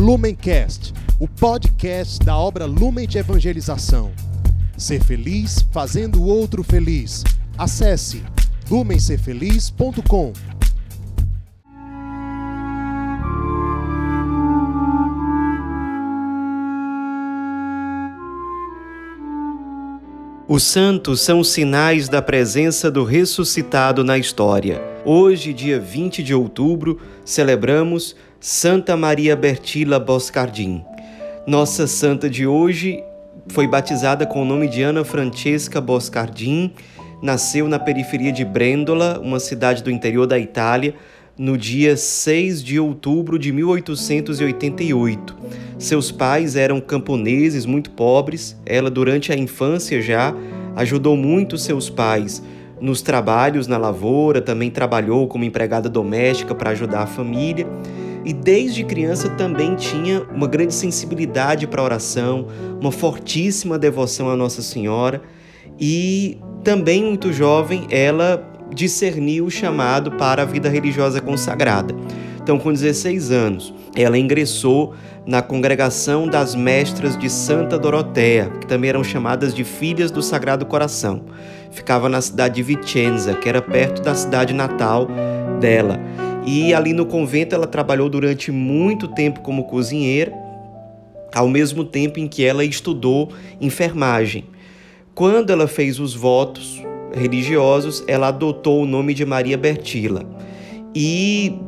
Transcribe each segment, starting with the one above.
Lumencast, o podcast da obra Lumen de Evangelização. Ser feliz fazendo o outro feliz. Acesse lumencerfeliz.com. Os santos são sinais da presença do ressuscitado na história. Hoje, dia 20 de outubro, celebramos Santa Maria Bertila Boscardin. Nossa santa de hoje foi batizada com o nome de Ana Francesca Boscardin, nasceu na periferia de Brendola, uma cidade do interior da Itália, no dia 6 de outubro de 1888. Seus pais eram camponeses muito pobres. Ela, durante a infância já, ajudou muito seus pais nos trabalhos na lavoura, também trabalhou como empregada doméstica para ajudar a família. E desde criança também tinha uma grande sensibilidade para a oração, uma fortíssima devoção à Nossa Senhora. E também muito jovem, ela discerniu o chamado para a vida religiosa consagrada. Então, com 16 anos, ela ingressou na congregação das mestras de Santa Doroteia, que também eram chamadas de Filhas do Sagrado Coração. Ficava na cidade de Vicenza, que era perto da cidade natal dela. E ali no convento ela trabalhou durante muito tempo como cozinheira, ao mesmo tempo em que ela estudou enfermagem. Quando ela fez os votos religiosos, ela adotou o nome de Maria Bertila. E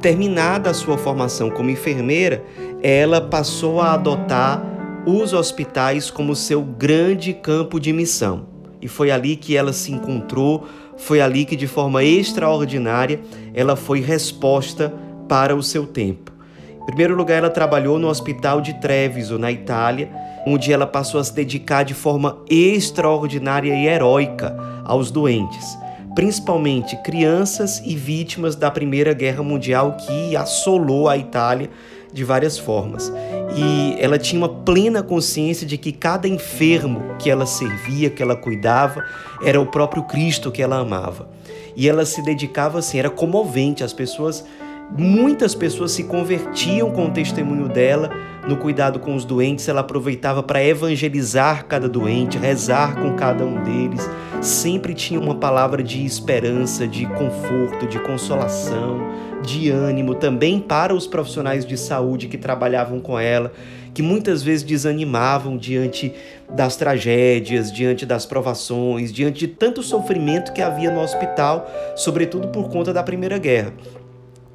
terminada a sua formação como enfermeira, ela passou a adotar os hospitais como seu grande campo de missão. E foi ali que ela se encontrou, foi ali que de forma extraordinária ela foi resposta para o seu tempo. Em primeiro lugar, ela trabalhou no Hospital de Treviso, na Itália, onde ela passou a se dedicar de forma extraordinária e heróica aos doentes, principalmente crianças e vítimas da Primeira Guerra Mundial que assolou a Itália de várias formas. E ela tinha uma plena consciência de que cada enfermo que ela servia, que ela cuidava, era o próprio Cristo que ela amava. E ela se dedicava assim, era comovente, as pessoas Muitas pessoas se convertiam com o testemunho dela no cuidado com os doentes. Ela aproveitava para evangelizar cada doente, rezar com cada um deles. Sempre tinha uma palavra de esperança, de conforto, de consolação, de ânimo também para os profissionais de saúde que trabalhavam com ela, que muitas vezes desanimavam diante das tragédias, diante das provações, diante de tanto sofrimento que havia no hospital, sobretudo por conta da Primeira Guerra.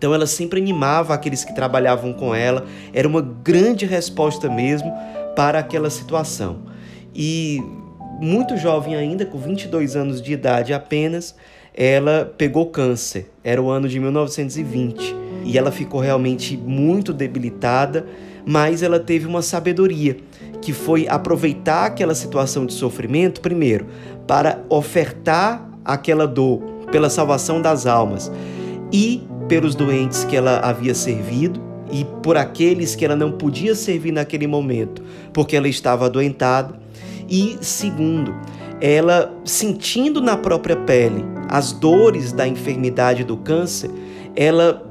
Então ela sempre animava aqueles que trabalhavam com ela, era uma grande resposta mesmo para aquela situação. E muito jovem ainda, com 22 anos de idade apenas, ela pegou câncer. Era o ano de 1920 e ela ficou realmente muito debilitada, mas ela teve uma sabedoria que foi aproveitar aquela situação de sofrimento primeiro para ofertar aquela dor pela salvação das almas e pelos doentes que ela havia servido e por aqueles que ela não podia servir naquele momento, porque ela estava adoentada. E segundo, ela sentindo na própria pele as dores da enfermidade do câncer, ela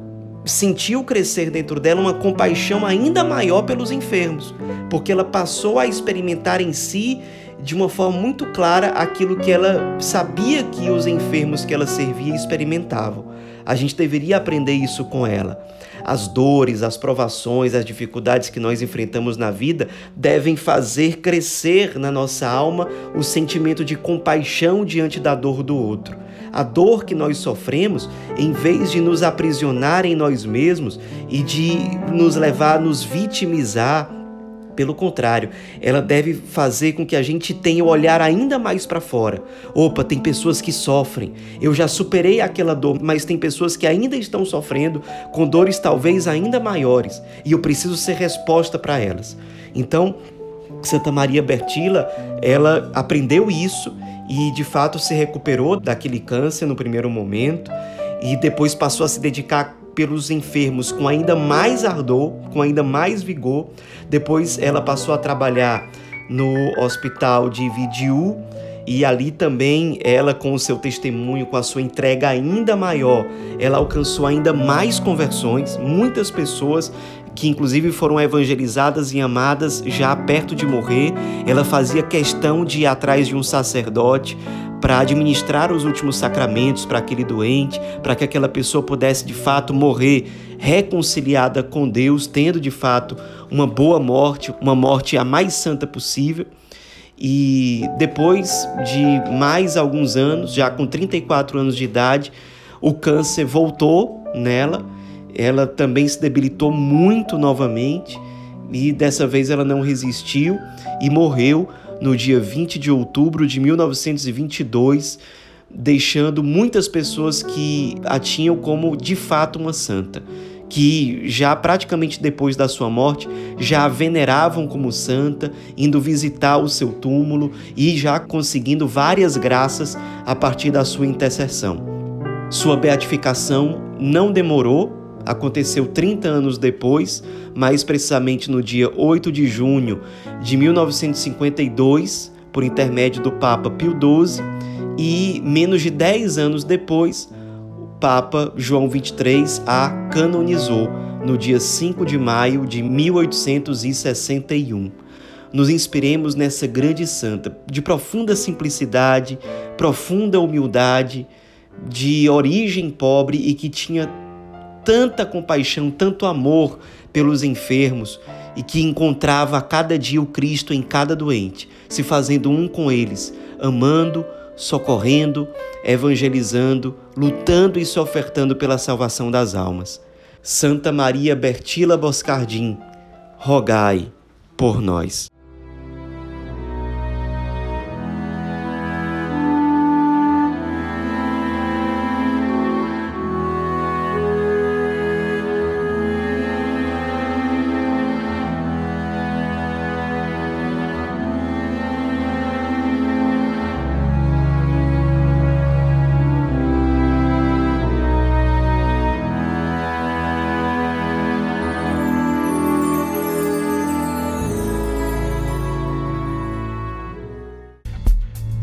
sentiu crescer dentro dela uma compaixão ainda maior pelos enfermos, porque ela passou a experimentar em si de uma forma muito clara aquilo que ela sabia que os enfermos que ela servia experimentavam. A gente deveria aprender isso com ela. As dores, as provações, as dificuldades que nós enfrentamos na vida devem fazer crescer na nossa alma o sentimento de compaixão diante da dor do outro. A dor que nós sofremos, em vez de nos aprisionar em nós mesmos e de nos levar a nos vitimizar, pelo contrário, ela deve fazer com que a gente tenha o olhar ainda mais para fora. Opa, tem pessoas que sofrem. Eu já superei aquela dor, mas tem pessoas que ainda estão sofrendo com dores talvez ainda maiores, e eu preciso ser resposta para elas. Então, Santa Maria Bertila, ela aprendeu isso e de fato se recuperou daquele câncer no primeiro momento e depois passou a se dedicar pelos enfermos com ainda mais ardor, com ainda mais vigor. Depois ela passou a trabalhar no hospital de Vidiu e ali também ela com o seu testemunho, com a sua entrega ainda maior, ela alcançou ainda mais conversões, muitas pessoas que inclusive foram evangelizadas e amadas já perto de morrer. Ela fazia questão de ir atrás de um sacerdote para administrar os últimos sacramentos para aquele doente, para que aquela pessoa pudesse de fato morrer reconciliada com Deus, tendo de fato uma boa morte, uma morte a mais santa possível. E depois de mais alguns anos, já com 34 anos de idade, o câncer voltou nela. Ela também se debilitou muito novamente e dessa vez ela não resistiu e morreu no dia 20 de outubro de 1922, deixando muitas pessoas que a tinham como de fato uma santa que já praticamente depois da sua morte já a veneravam como santa, indo visitar o seu túmulo e já conseguindo várias graças a partir da sua intercessão. Sua beatificação não demorou, aconteceu 30 anos depois, mais precisamente no dia 8 de junho de 1952, por intermédio do Papa Pio XII, e menos de 10 anos depois, Papa João XXIII a canonizou no dia 5 de maio de 1861. Nos inspiremos nessa grande santa, de profunda simplicidade, profunda humildade, de origem pobre e que tinha tanta compaixão, tanto amor pelos enfermos e que encontrava a cada dia o Cristo em cada doente, se fazendo um com eles, amando, socorrendo, evangelizando, lutando e se ofertando pela salvação das almas. Santa Maria Bertila Boscardim, rogai por nós.